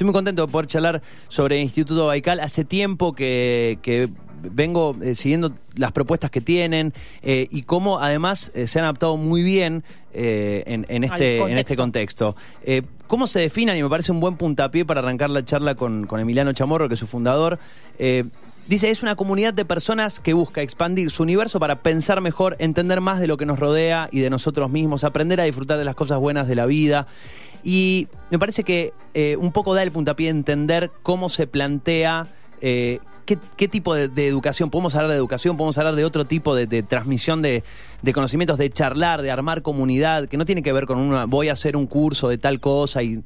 Estoy muy contento de poder charlar sobre el Instituto Baikal. Hace tiempo que, vengo eh, siguiendo las propuestas que tienen eh, y cómo además eh, se han adaptado muy bien en, este, en este contexto. ¿Cómo se definan? Y me parece un buen puntapié para arrancar la charla con, con Emiliano Chamorro, que es su fundador. Dice, es una comunidad de personas que busca expandir su universo para pensar mejor, entender más de lo que nos rodea y de nosotros mismos, aprender a disfrutar de las cosas buenas de la vida. Y me parece que eh, un poco da el puntapié de entender cómo se plantea eh, qué, tipo de, educación. Podemos hablar de educación, podemos hablar de otro tipo de, transmisión de, conocimientos, de charlar, de armar comunidad, que no tiene que ver con una, voy a hacer un curso de tal cosa. y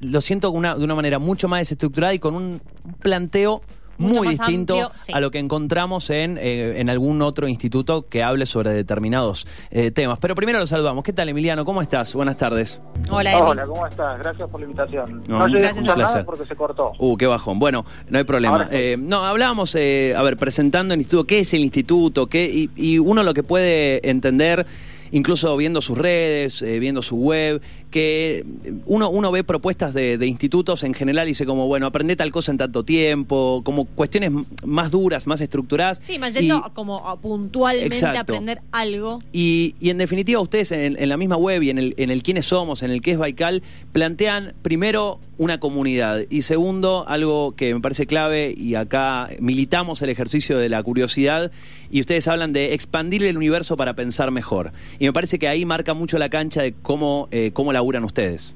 Lo siento de una manera mucho más desestructurada y con un planteo muy distinto a lo que encontramos en, eh, en algún otro instituto que hable sobre determinados eh, temas. Pero primero lo saludamos. ¿Qué tal, Emiliano? ¿Cómo estás? Buenas tardes. Hola, Hola, ¿cómo estás? Gracias por la invitación. No, no gracias a nada porque se cortó. Uh, qué bajón. Bueno, no hay problema. Eh, no, hablábamos, a ver, presentando el instituto, qué es el instituto, qué, y, y uno lo que puede entender incluso viendo sus redes, viendo su web, que uno, uno ve propuestas de, institutos en general y dice como, bueno, aprende tal cosa en tanto tiempo, como cuestiones más duras, más estructuradas. Sí, más yendo como puntualmente aprender algo. Y, en definitiva ustedes en, la misma web y en el, en el quiénes somos, en el qué es Baikal, plantean primero una comunidad y segundo algo que me parece clave y acá militamos el ejercicio de la curiosidad y ustedes hablan de expandir el universo para pensar mejor. Y me parece que ahí marca mucho la cancha de cómo, eh, cómo la ustedes?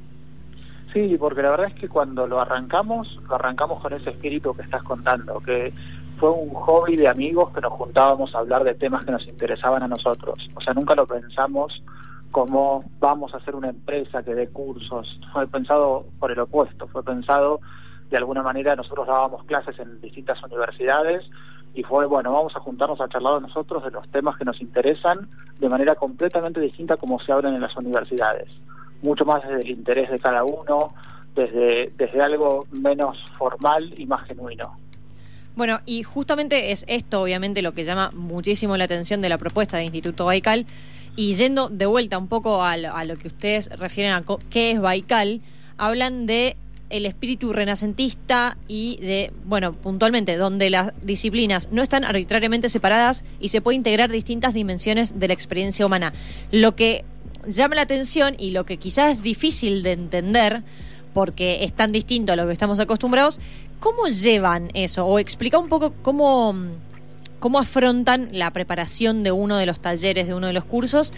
Sí, porque la verdad es que cuando lo arrancamos, lo arrancamos con ese espíritu que estás contando, que fue un hobby de amigos que nos juntábamos a hablar de temas que nos interesaban a nosotros. O sea, nunca lo pensamos como vamos a hacer una empresa que dé cursos. Fue pensado por el opuesto, fue pensado de alguna manera, nosotros dábamos clases en distintas universidades y fue, bueno, vamos a juntarnos a charlar nosotros de los temas que nos interesan de manera completamente distinta como se hablan en las universidades mucho más desde el interés de cada uno, desde, desde algo menos formal y más genuino. Bueno, y justamente es esto, obviamente, lo que llama muchísimo la atención de la propuesta de Instituto Baikal. Y yendo de vuelta un poco a lo, que ustedes refieren a qué es Baikal, hablan de el espíritu renacentista y de, bueno, puntualmente, donde las disciplinas no están arbitrariamente separadas y se puede integrar distintas dimensiones de la experiencia humana. Lo que llama la atención y lo que quizás es difícil de entender, porque es tan distinto a lo que estamos acostumbrados, ¿cómo llevan eso? O explica un poco cómo, cómo afrontan la preparación de uno de los talleres, de uno de los cursos,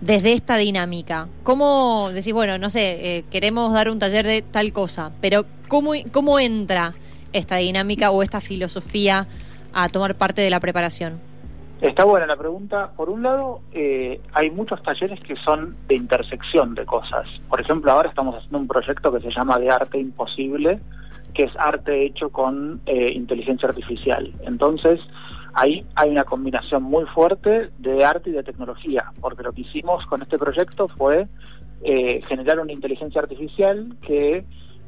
desde esta dinámica. ¿Cómo decís, bueno, no sé, eh, queremos dar un taller de tal cosa, pero ¿cómo, cómo entra esta dinámica o esta filosofía a tomar parte de la preparación? Está buena la pregunta. Por un lado, eh, hay muchos talleres que son de intersección de cosas. Por ejemplo, ahora estamos haciendo un proyecto que se llama De Arte Imposible, que es arte hecho con eh, inteligencia artificial. Entonces, ahí hay una combinación muy fuerte de arte y de tecnología, porque lo que hicimos con este proyecto fue eh, generar una inteligencia artificial que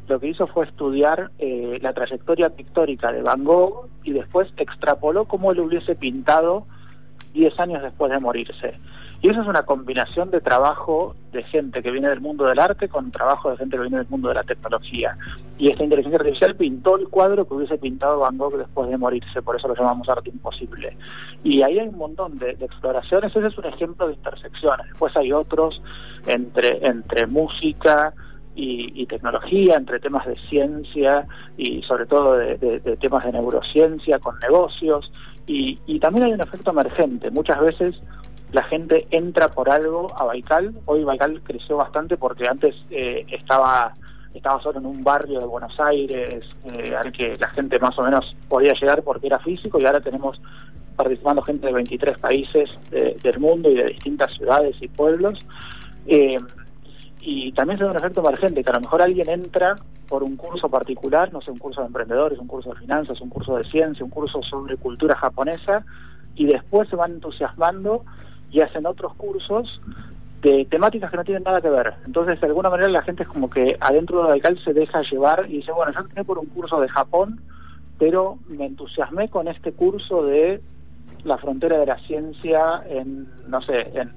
lo que hizo fue estudiar la trayectoria pictórica de Van Gogh y después extrapoló cómo él hubiese pintado 10 años después de morirse. Y eso es una combinación de trabajo de gente que viene del mundo del arte con trabajo de gente que viene del mundo de la tecnología. Y esta inteligencia artificial pintó el cuadro que hubiese pintado Van Gogh después de morirse, por eso lo llamamos arte imposible. Y ahí hay un montón de, exploraciones, ese es un ejemplo de intersecciones. Después hay otros entre, entre música, y, tecnología, entre temas de ciencia y sobre todo de, temas de neurociencia con negocios. Y, también hay un efecto emergente. Muchas veces la gente entra por algo a Baikal. Hoy Baikal creció bastante porque antes eh, estaba estaba solo en un barrio de Buenos Aires eh, al que la gente más o menos podía llegar porque era físico y ahora tenemos participando gente de 23 países del mundo y de distintas ciudades y pueblos. Eh, y también se da un efecto emergente, que a lo mejor alguien entra por un curso particular, no sé, un curso de emprendedores, un curso de finanzas, un curso de ciencia, un curso sobre cultura japonesa, y después se van entusiasmando y hacen otros cursos de temáticas que no tienen nada que ver. Entonces, de alguna manera, la gente es como que adentro de Radical se deja llevar y dice, bueno, yo entré por un curso de Japón, pero me entusiasmé con este curso de la frontera de la ciencia en, no sé, en,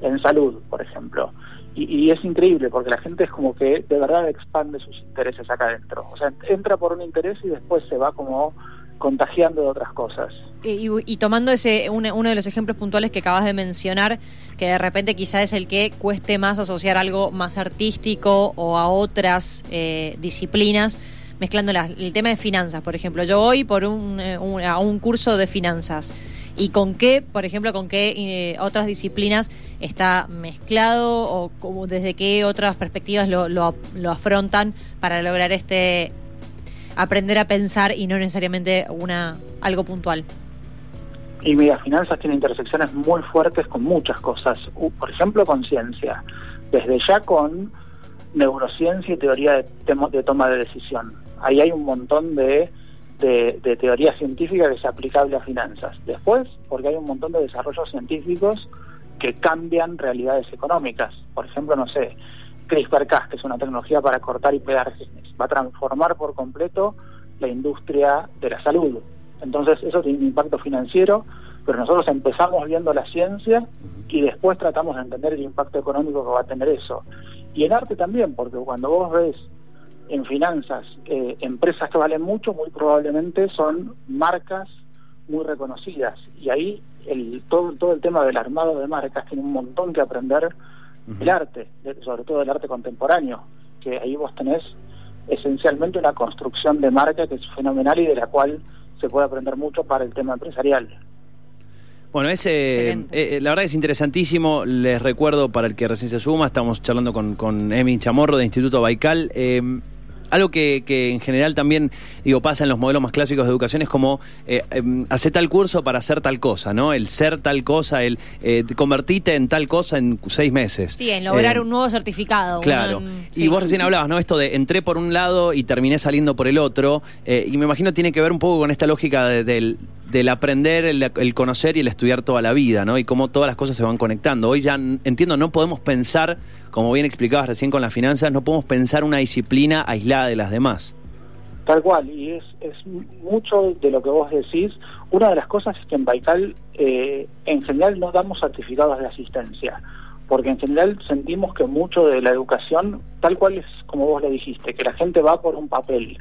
en salud, por ejemplo Y, es increíble porque la gente es como que de verdad expande sus intereses acá adentro. O sea, entra por un interés y después se va como contagiando de otras cosas. Y, tomando ese uno, de los ejemplos puntuales que acabas de mencionar, que de repente quizá es el que cueste más asociar algo más artístico o a otras eh, disciplinas, mezclando el tema de finanzas, por ejemplo. Yo voy por un, eh, a un curso de finanzas. ¿Y con qué, por ejemplo, con qué eh, otras disciplinas está mezclado o como, desde qué otras perspectivas lo, lo, afrontan para lograr este aprender a pensar y no necesariamente una algo puntual? Y mira, finanzas tiene intersecciones muy fuertes con muchas cosas. Por ejemplo, con ciencia. Desde ya con neurociencia y teoría de, de toma de decisión. Ahí hay un montón de, de, teoría científica que es aplicable a finanzas. Después, porque hay un montón de desarrollos científicos que cambian realidades económicas. Por ejemplo, no sé, CRISPR-Cas, que es una tecnología para cortar y pegar genes, va a transformar por completo la industria de la salud. Entonces, eso tiene un impacto financiero, pero nosotros empezamos viendo la ciencia y después tratamos de entender el impacto económico que va a tener eso. Y en arte también, porque cuando vos ves en finanzas eh, empresas que valen mucho, muy probablemente son marcas muy reconocidas. Y ahí el, todo, todo el tema del armado de marcas tiene un montón que aprender el arte, sobre todo el arte contemporáneo, que ahí vos tenés esencialmente una construcción de marca que es fenomenal y de la cual se puede aprender mucho para el tema empresarial. Bueno, ese, eh, eh, la verdad es interesantísimo. Les recuerdo para el que recién se suma, estamos charlando con, con Emi Chamorro de Instituto Baikal. Eh, algo que, que, en general también digo pasa en los modelos más clásicos de educación es como eh, em, hacer tal curso para hacer tal cosa, ¿no? El ser tal cosa, el eh, convertirte en tal cosa en seis meses. Sí, en lograr eh, un nuevo certificado. Claro. y vos recién hablabas, ¿no? Esto de entré por un lado y terminé saliendo por el otro. Eh, y me imagino tiene que ver un poco con esta lógica del del aprender, el, conocer y el estudiar toda la vida, ¿no? Y cómo todas las cosas se van conectando. Hoy ya entiendo, no podemos pensar, como bien explicabas recién con las finanzas, no podemos pensar una disciplina aislada de las demás. Tal cual, y es, es mucho de lo que vos decís. Una de las cosas es que en Baikal, eh, en general, no damos certificados de asistencia, porque en general sentimos que mucho de la educación, tal cual es como vos le dijiste, que la gente va por un papel.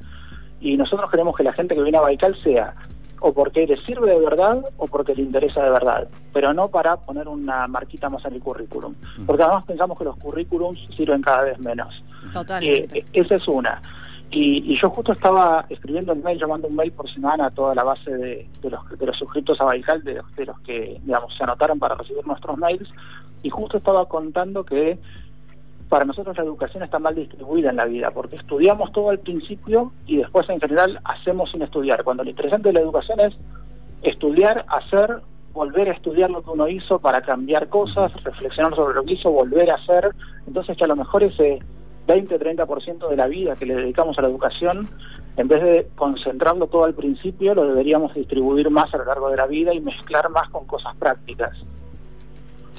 Y nosotros queremos que la gente que viene a Baikal sea o porque le sirve de verdad o porque le interesa de verdad, pero no para poner una marquita más en el currículum, porque además pensamos que los currículums sirven cada vez menos. Totalmente. Eh, esa es una. Y, yo justo estaba escribiendo un mail, llamando un mail por semana a toda la base de, los, de los suscriptos a Baikal, de, de los que digamos se anotaron para recibir nuestros mails, y justo estaba contando que para nosotros la educación está mal distribuida en la vida, porque estudiamos todo al principio y después en general hacemos sin estudiar, cuando lo interesante de la educación es estudiar, hacer, volver a estudiar lo que uno hizo para cambiar cosas, reflexionar sobre lo que hizo, volver a hacer, entonces que a lo mejor ese 20-30% de la vida que le dedicamos a la educación, en vez de concentrarlo todo al principio, lo deberíamos distribuir más a lo largo de la vida y mezclar más con cosas prácticas.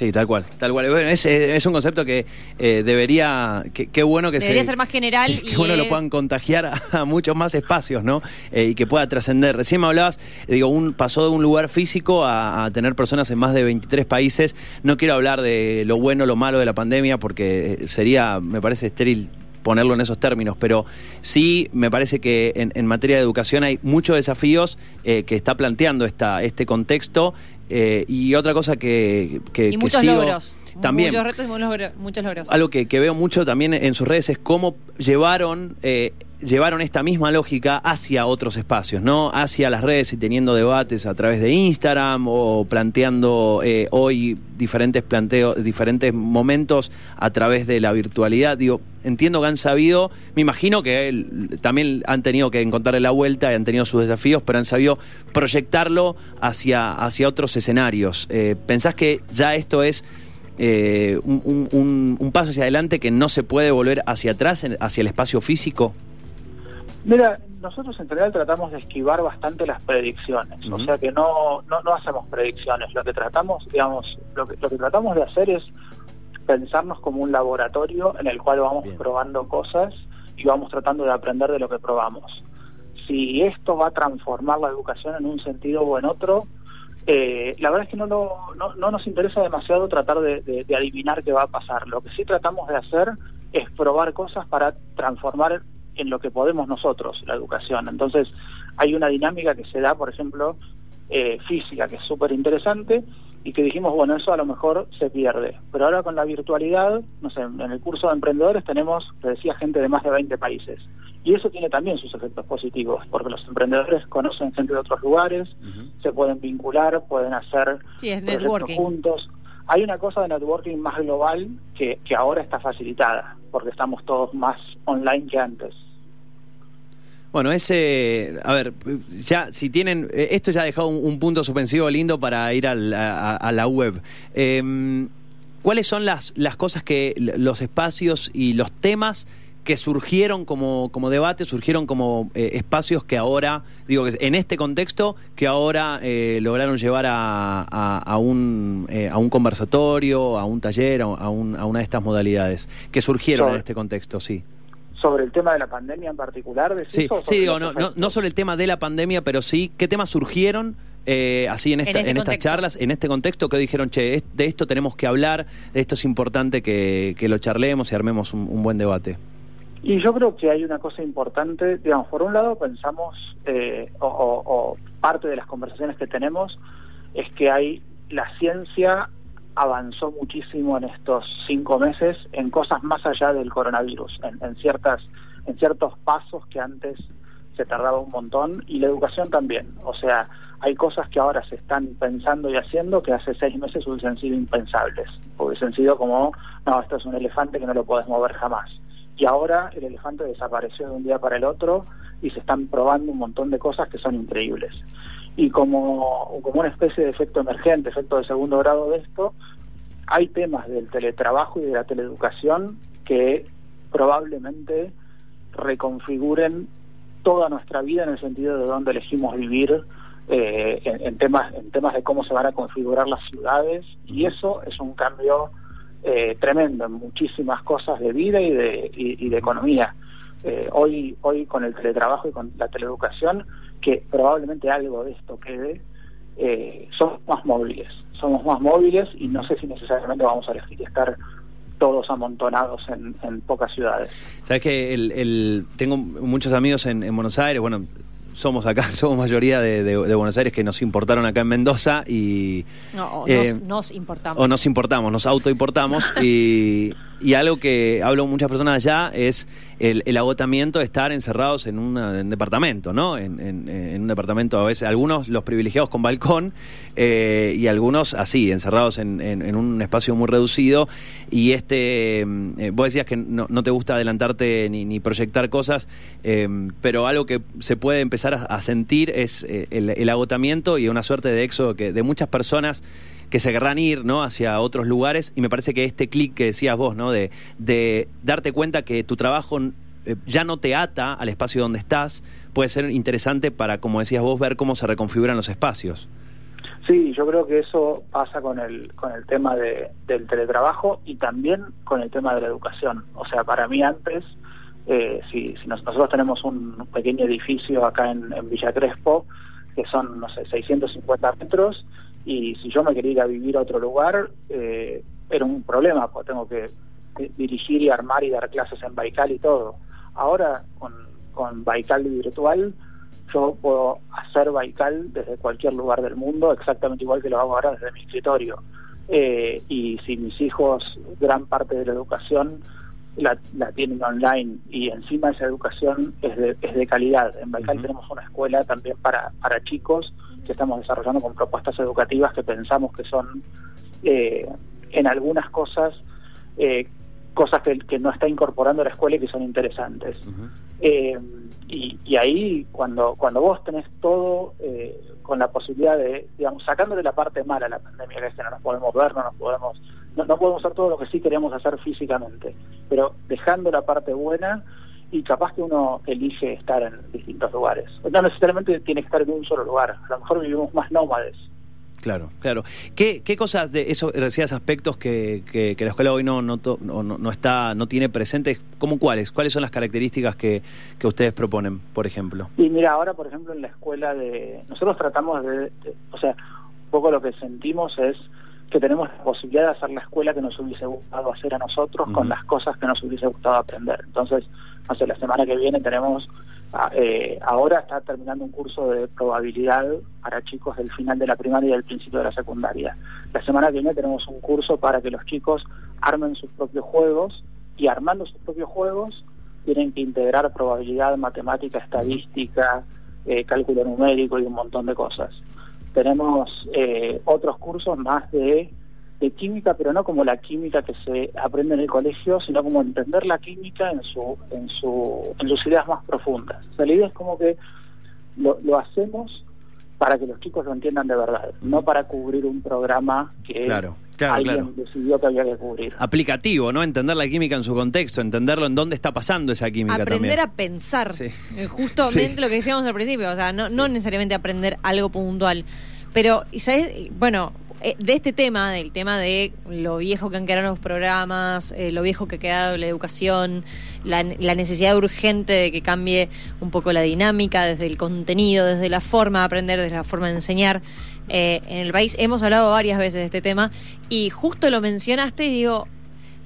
Sí, tal cual, tal cual. Bueno, es, es un concepto que eh, debería, qué bueno que debería ser más general que, y uno lo puedan contagiar a, muchos más espacios, ¿no? Eh, y que pueda trascender. Recién me hablabas, eh, digo, un pasó de un lugar físico a, tener personas en más de 23 países. No quiero hablar de lo bueno, lo malo de la pandemia, porque sería, me parece estéril ponerlo en esos términos, pero sí me parece que en, materia de educación hay muchos desafíos que está planteando esta, este contexto eh, y otra cosa que, que, y muchos logros. También. Muchos retos y muchos logros. Algo que, veo mucho también en sus redes es cómo llevaron eh, llevaron esta misma lógica hacia otros espacios, ¿no? Hacia las redes y teniendo debates a través de Instagram o planteando eh, hoy diferentes planteos, diferentes momentos a través de la virtualidad. Digo, entiendo que han sabido, me imagino que también han tenido que encontrarle la vuelta y han tenido sus desafíos, pero han sabido proyectarlo hacia, hacia otros escenarios. Eh, ¿Pensás que ya esto es eh, un, un, paso hacia adelante que no se puede volver hacia atrás, hacia el espacio físico? Mira, nosotros en general tratamos de esquivar bastante las predicciones, o sea que no, no, no hacemos predicciones, lo que tratamos, digamos, lo que, lo que tratamos de hacer es pensarnos como un laboratorio en el cual vamos probando cosas y vamos tratando de aprender de lo que probamos. Si esto va a transformar la educación en un sentido o en otro, Eh, la verdad es que no, no, no, nos interesa demasiado tratar de, adivinar qué va a pasar. Lo que sí tratamos de hacer es probar cosas para transformar en lo que podemos nosotros la educación. Entonces, hay una dinámica que se da, por ejemplo, eh, física, que es súper interesante, y que dijimos, bueno, eso a lo mejor se pierde. Pero ahora con la virtualidad, no sé, en el curso de emprendedores tenemos, te decía, gente de más de 20 países. Y eso tiene también sus efectos positivos, porque los emprendedores conocen gente de otros lugares, se pueden vincular, pueden hacer proyectos juntos. Hay una cosa de networking más global que, que ahora está facilitada, porque estamos todos más online que antes. Bueno, ese, a ver, ya si tienen, eh, esto ya ha dejado un, punto suspensivo lindo para ir a, la web. Em, ¿Cuáles son las, las cosas que, los espacios y los temas que surgieron como, como debate, surgieron como eh, espacios que ahora, digo, que en este contexto, que ahora eh, lograron llevar a, a, un, a un conversatorio, a un taller, a, un, a una de estas modalidades, que surgieron en este contexto, sí sobre el tema de la pandemia en particular. Sí, sí digo, no, no, no, sobre el tema de la pandemia, pero sí, ¿qué temas surgieron eh, así en, esta, en, este estas charlas, en este contexto que dijeron, che, de esto tenemos que hablar, de esto es importante que, que lo charlemos y armemos un, buen debate? Y yo creo que hay una cosa importante, digamos, por un lado pensamos, eh, o, o parte de las conversaciones que tenemos, es que hay la ciencia avanzó muchísimo en estos cinco meses en cosas más allá del coronavirus, en, ciertas, en ciertos pasos que antes se tardaba un montón y la educación también. O sea, hay cosas que ahora se están pensando y haciendo que hace seis meses hubiesen sido impensables. Hubiesen sido como, no, esto es un elefante que no lo puedes mover jamás. Y ahora el elefante desapareció de un día para el otro y se están probando un montón de cosas que son increíbles y como, como una especie de efecto emergente, efecto de segundo grado de esto, hay temas del teletrabajo y de la teleeducación que probablemente reconfiguren toda nuestra vida en el sentido de dónde elegimos vivir eh, en, temas en temas de cómo se van a configurar las ciudades y eso es un cambio eh, tremendo en muchísimas cosas de vida y de, y de economía. Eh, hoy, hoy con el teletrabajo y con la teleeducación, que probablemente algo de esto quede, eh, somos más móviles, somos más móviles y no sé si necesariamente vamos a elegir estar todos amontonados en, pocas ciudades. Sabes que el, tengo muchos amigos en, en Buenos Aires, bueno, somos acá, somos mayoría de, Buenos Aires que nos importaron acá en Mendoza y... No, eh, nos, importamos. O nos importamos, nos autoimportamos y, y algo que hablo muchas personas allá es el, agotamiento de estar encerrados en, un departamento, ¿no? En, un departamento a veces, algunos los privilegiados con balcón eh, y algunos así, encerrados en, un espacio muy reducido. Y este, eh, vos decías que no, te gusta adelantarte ni, proyectar cosas, eh, pero algo que se puede empezar a, sentir es el, agotamiento y una suerte de éxodo que, de muchas personas que se querrán ir ¿no? hacia otros lugares y me parece que este clic que decías vos, ¿no? de, de darte cuenta que tu trabajo eh, ya no te ata al espacio donde estás, puede ser interesante para, como decías vos, ver cómo se reconfiguran los espacios. Sí, yo creo que eso pasa con el, con el tema de, del teletrabajo y también con el tema de la educación. O sea, para mí antes, eh, si, si nosotros tenemos un pequeño edificio acá en, en Villa Crespo, que son, no sé, 650 metros, y si yo me quería ir a vivir a otro lugar, eh, era un problema, porque tengo que dirigir y armar y dar clases en Baikal y todo. Ahora, con, con Baikal virtual, yo puedo hacer Baikal desde cualquier lugar del mundo, exactamente igual que lo hago ahora desde mi escritorio. Eh, y si mis hijos, gran parte de la educación la, la, tienen online y encima esa educación es de, es de calidad. En Baikal tenemos una escuela también para, para chicos que estamos desarrollando con propuestas educativas que pensamos que son eh, en algunas cosas eh, cosas que, que, no está incorporando la escuela y que son interesantes. Eh, y, y, ahí, cuando, cuando vos tenés todo con la posibilidad de, digamos, sacándole la parte mala a la pandemia, que es que no nos podemos ver, no nos podemos, no, no podemos hacer todo lo que sí queremos hacer físicamente, pero dejando la parte buena, y capaz que uno elige estar en distintos lugares. No necesariamente tiene que estar en un solo lugar, a lo mejor vivimos más nómades. Claro, claro. ¿Qué, qué cosas de eso, decías aspectos que, que, la escuela hoy no, no, no, no, está, no tiene presentes? ¿Cómo cuáles? ¿Cuáles son las características que, que ustedes proponen, por ejemplo? Y mira, ahora, por ejemplo, en la escuela de... Nosotros tratamos de, o sea, Un poco lo que sentimos es que tenemos la posibilidad de hacer la escuela que nos hubiese gustado hacer a nosotros con las cosas que nos hubiese gustado aprender. Entonces, no sé, la semana que viene tenemos, ah, eh, ahora está terminando un curso de probabilidad para chicos del final de la primaria y del principio de la secundaria. La semana que viene tenemos un curso para que los chicos armen sus propios juegos y armando sus propios juegos tienen que integrar probabilidad, matemática, estadística, eh, cálculo numérico y un montón de cosas. Tenemos eh, otros cursos más de, de química, pero no como la química que se aprende en el colegio, sino como entender la química en su en su en sus ideas más profundas. O sea, la idea es como que lo, lo hacemos para que los chicos lo entiendan de verdad, no para cubrir un programa que Claro, claro, alguien claro. decidió que había que cubrir. Aplicativo, ¿no? Entender la química en su contexto, entenderlo en dónde está pasando esa química aprender también. a pensar. Sí. Eh, Justamente Sí. lo que decíamos al principio, o sea, no, no necesariamente aprender algo puntual. Pero, ¿sabes? Bueno, eh, de este tema, del tema de lo viejo que han quedado los programas, eh, lo viejo que ha quedado la educación, la, la necesidad urgente de que cambie un poco la dinámica desde el contenido, desde la forma de aprender, desde la forma de enseñar. Eh, en el país hemos hablado varias veces de este tema y justo lo mencionaste y digo,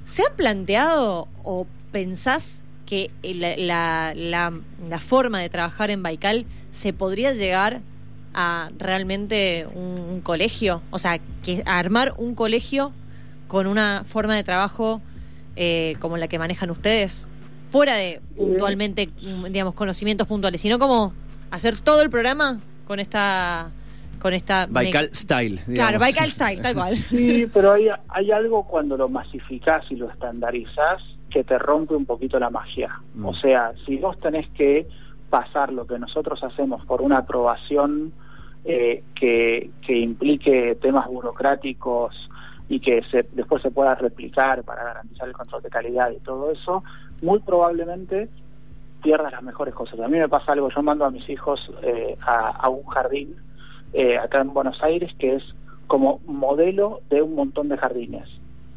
¿Se han planteado o pensás que la, la, la- forma de trabajar en Baikal se podría llegar realmente un, un colegio? O sea, que armar un colegio con una forma de trabajo eh, como la que manejan ustedes, fuera de puntualmente, digamos, conocimientos puntuales, sino como hacer todo el programa con esta... Con esta Baikal Style. Claro. Baikal Style, tal cual. Sí, pero hay, hay algo cuando lo masificás y lo estandarizás que te rompe un poquito la magia. Mm. O sea, si vos tenés que pasar lo que nosotros hacemos por una aprobación eh, que, que implique temas burocráticos y que se, después se pueda replicar para garantizar el control de calidad y todo eso, muy probablemente pierdas las mejores cosas. A mí me pasa algo, yo mando a mis hijos eh, a, un jardín eh, acá en Buenos Aires que es como modelo de un montón de jardines.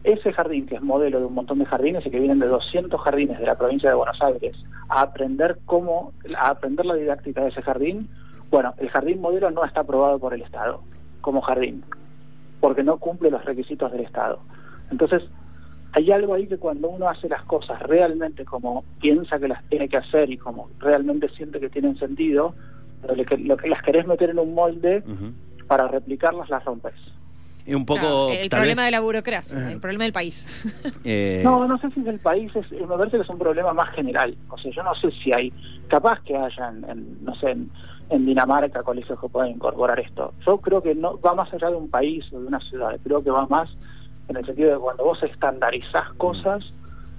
Ese jardín que es modelo de un montón de jardines y que vienen de 200 jardines de la provincia de Buenos Aires a aprender cómo, a aprender la didáctica de ese jardín, bueno, el jardín modelo no está aprobado por el Estado como jardín, porque no cumple los requisitos del Estado. Entonces, hay algo ahí que cuando uno hace las cosas realmente como piensa que las tiene que hacer y como realmente siente que tienen sentido, pero le que- lo que las querés meter en un molde para replicarlas las rompes. Y un poco, Claro, el tal problema vez, de la burocracia, el problema del país. eh, No, no sé si es el país, es, me parece que es un problema más general. O sea, yo no sé si hay, capaz que haya, en, en, no sé, en, en Dinamarca colegios que puedan incorporar esto. Yo creo que no va más allá de un país o de una ciudad, creo que va más en el sentido de cuando vos estandarizás cosas,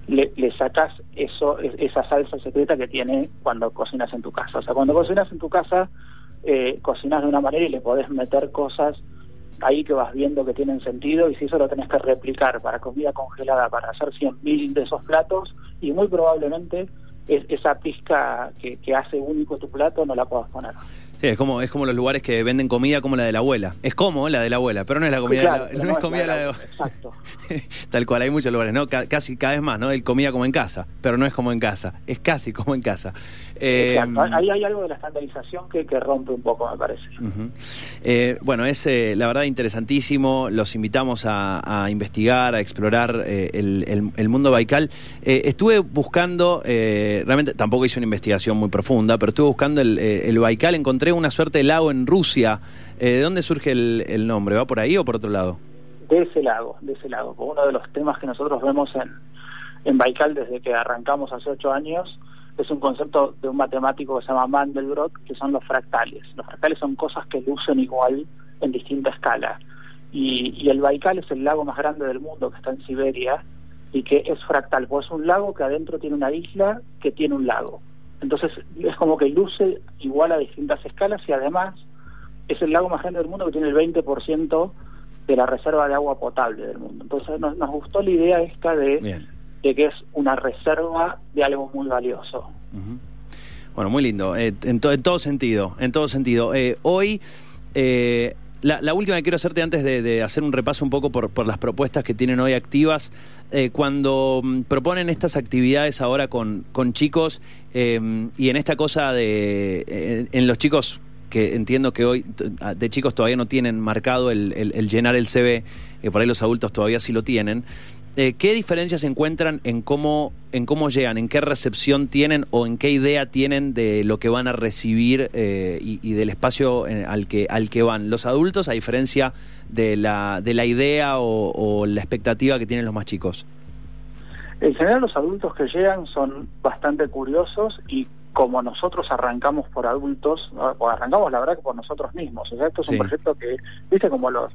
le, le sacás eso, es- esa salsa secreta que tiene cuando cocinas en tu casa. O sea, cuando cocinas en tu casa, eh, cocinas de una manera y le podés meter cosas ahí que vas viendo que tienen sentido y si eso lo tenés que replicar para comida congelada, para hacer 100.000 de esos platos y muy probablemente es- esa pizca que, que hace único tu plato no la puedas poner. Sí, es como es como los lugares que venden comida como la de la abuela. Es como la de la abuela, pero no es la comida Claro, de la, no es comida la de Exacto. Tal cual, hay muchos lugares, ¿no? Ca- casi cada vez más, ¿no? El comida como en casa, pero no es como en casa, es casi como en casa. Eh, Exacto. Ahí hay algo de la estandarización que, que rompe un poco, me parece. Eh, bueno, es eh, la verdad interesantísimo. Los invitamos a, a investigar, a explorar eh, el, el- el mundo Baikal. Eh, estuve buscando, eh, realmente tampoco hice una investigación muy profunda, pero estuve buscando el, eh, el Baikal. Encontré una suerte de lago en Rusia. Eh, ¿De dónde surge el, nombre? ¿Va por ahí o por otro lado? de ese lago, de ese lago. Uno de los temas que nosotros vemos en, en Baikal desde que arrancamos hace ocho años es un concepto de un matemático que se llama Mandelbrot, que son los fractales. Los fractales son cosas que lucen igual en distinta escala. Y, y el Baikal es el lago más grande del mundo que está en Siberia y que es fractal, pues es un lago que adentro tiene una isla que tiene un lago. Entonces es como que luce igual a distintas escalas y además es el lago más grande del mundo que tiene el 20% de la reserva de agua potable del mundo. Entonces nos, nos gustó la idea esta de, Bien. de que es una reserva de algo muy valioso. Bueno, muy lindo, eh, en, to- en todo sentido, en todo sentido. Eh, hoy, eh, la, la última que quiero hacerte antes de, hacer un repaso un poco por, por las propuestas que tienen hoy activas, eh, cuando mm, proponen estas actividades ahora con, con chicos eh, y en esta cosa de, eh, en los chicos que entiendo que hoy de chicos todavía no tienen marcado el, el llenar el CV, que por ahí los adultos todavía sí lo tienen. Eh, ¿qué diferencias encuentran en cómo, en cómo llegan, en qué recepción tienen o en qué idea tienen de lo que van a recibir eh, y, del espacio al, que, al que van los adultos, a diferencia de la, de la idea o, la expectativa que tienen los más chicos? En general los adultos que llegan son bastante curiosos y como nosotros arrancamos por adultos, o arrancamos la verdad que por nosotros mismos. O sea, esto es un proyecto que, viste como los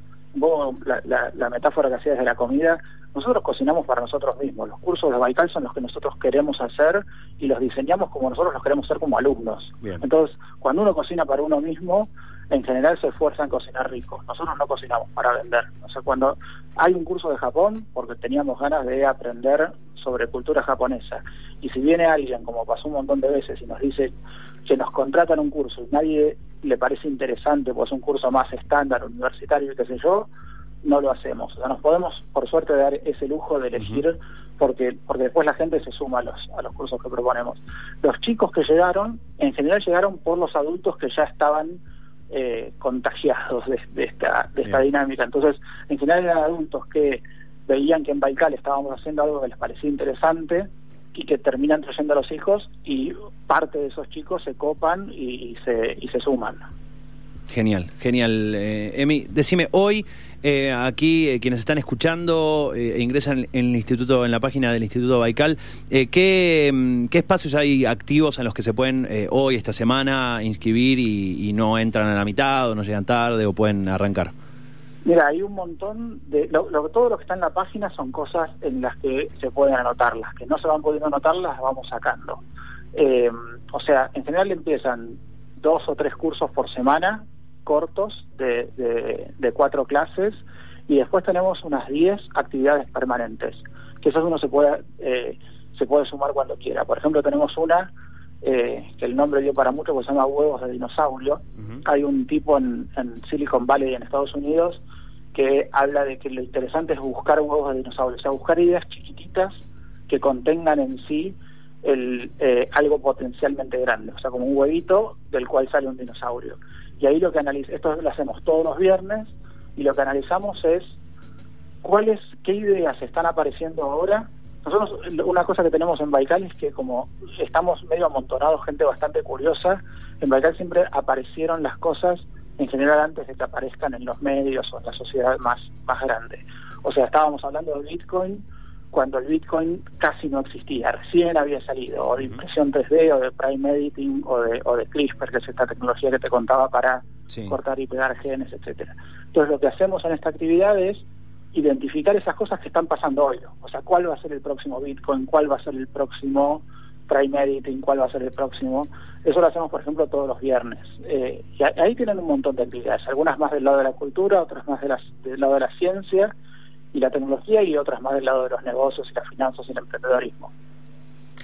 la, la, metáfora que hacías de la comida, nosotros cocinamos para nosotros mismos. Los cursos de Baikal son los que nosotros queremos hacer y los diseñamos como nosotros los queremos hacer como alumnos. Entonces, cuando uno cocina para uno mismo, en general se esfuerza en cocinar rico. Nosotros no cocinamos para vender. O sea, cuando hay un curso de Japón, porque teníamos ganas de aprender sobre cultura japonesa, y si viene alguien, como pasó un montón de veces, y nos dice que nos contratan un curso y nadie le parece interesante, pues un curso más estándar, universitario qué sé yo, no lo hacemos. O sea, nos podemos, por suerte, dar ese lujo de elegir porque porque después la gente se suma a los, a los cursos que proponemos. Los chicos que llegaron, en general llegaron por los adultos que ya estaban eh, contagiados de, esta, de esta dinámica. Entonces, en general eran adultos que veían que en Baikal estábamos haciendo algo que les parecía interesante y que terminan trayendo a los hijos y parte de esos chicos se copan y, se, y se suman. Genial, genial. Eh, Emi, decime, hoy eh, aquí eh, quienes están escuchando e ingresan en el instituto, en la página del Instituto Baikal, ¿qué, mm, ¿qué, espacios hay activos en los que se pueden hoy, esta semana, inscribir y, y no entran a la mitad o no llegan tarde o pueden arrancar? Mira, hay un montón de... Lo, todo lo que está en la página son cosas en las que se pueden anotar. Las que no se van pudiendo anotar las vamos sacando. Eh, o sea, en general empiezan dos o tres cursos por semana, cortos, de, de, cuatro clases, y después tenemos unas diez actividades permanentes, que eso uno se puede, eh, se puede sumar cuando quiera. Por ejemplo, tenemos una eh, que el nombre dio para mucho, que se llama Huevos de Dinosaurio. Hay un tipo en, en Silicon Valley, en Estados Unidos, que habla de que lo interesante es buscar huevos de dinosaurios, o sea, buscar ideas chiquititas que contengan en sí el, eh, algo potencialmente grande, o sea, como un huevito del cual sale un dinosaurio. Y ahí lo que analizamos, esto lo hacemos todos los viernes, y lo que analizamos es cuáles, qué ideas están apareciendo ahora. Nosotros, una cosa que tenemos en Baikal es que como estamos medio amontonados, gente bastante curiosa, en Baikal siempre aparecieron las cosas en general antes de que aparezcan en los medios o en la sociedad más, más grande. O sea, estábamos hablando de Bitcoin cuando el Bitcoin casi no existía, recién había salido, o de impresión 3D, o de Prime Editing, o de, o de CRISPR, que es esta tecnología que te contaba para cortar y pegar genes, etcétera. Entonces lo que hacemos en esta actividad es identificar esas cosas que están pasando hoy. O sea, cuál va a ser el próximo Bitcoin, cuál va a ser el próximo Prime Editing, cuál va a ser el próximo. Eso lo hacemos, por ejemplo, todos los viernes. Eh, y ahí tienen un montón de actividades, algunas más del lado de la cultura, otras más del lado de la ciencia y la tecnología y otras más del lado de los negocios y las finanzas y el emprendedorismo.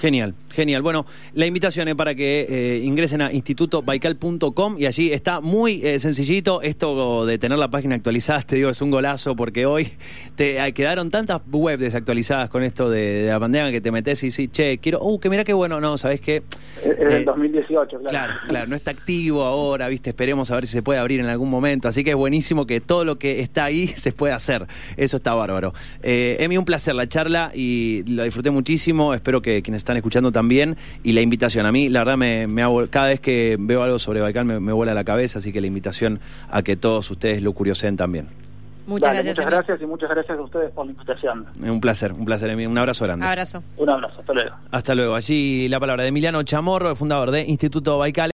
Genial, genial. Bueno, la invitación es para que eh, ingresen a institutobaikal.com y allí está muy eh, sencillito esto de tener la página actualizada, te digo, es un golazo porque hoy te eh, quedaron tantas webs desactualizadas con esto de, la pandemia que te metes y dices, che, quiero, uh, que mira qué bueno, no, ¿sabes qué? Es del 2018, claro. Claro, claro, no está activo ahora, viste, esperemos a ver si se puede abrir en algún momento, así que es buenísimo que todo lo que está ahí se pueda hacer, eso está bárbaro. Emi, un placer la charla y la disfruté muchísimo, espero que quienes están escuchando también y la invitación. A mí, la verdad, me, me cada vez que veo algo sobre Baikal me, me vuela la cabeza, así que la invitación a que todos ustedes lo curioseen también. Muchas gracias. Muchas gracias y muchas gracias a ustedes por la invitación. Un placer, un placer. Un abrazo grande. Abrazo. Un abrazo. Hasta luego. Hasta luego. Allí la palabra de Emiliano Chamorro, fundador de Instituto Baikal.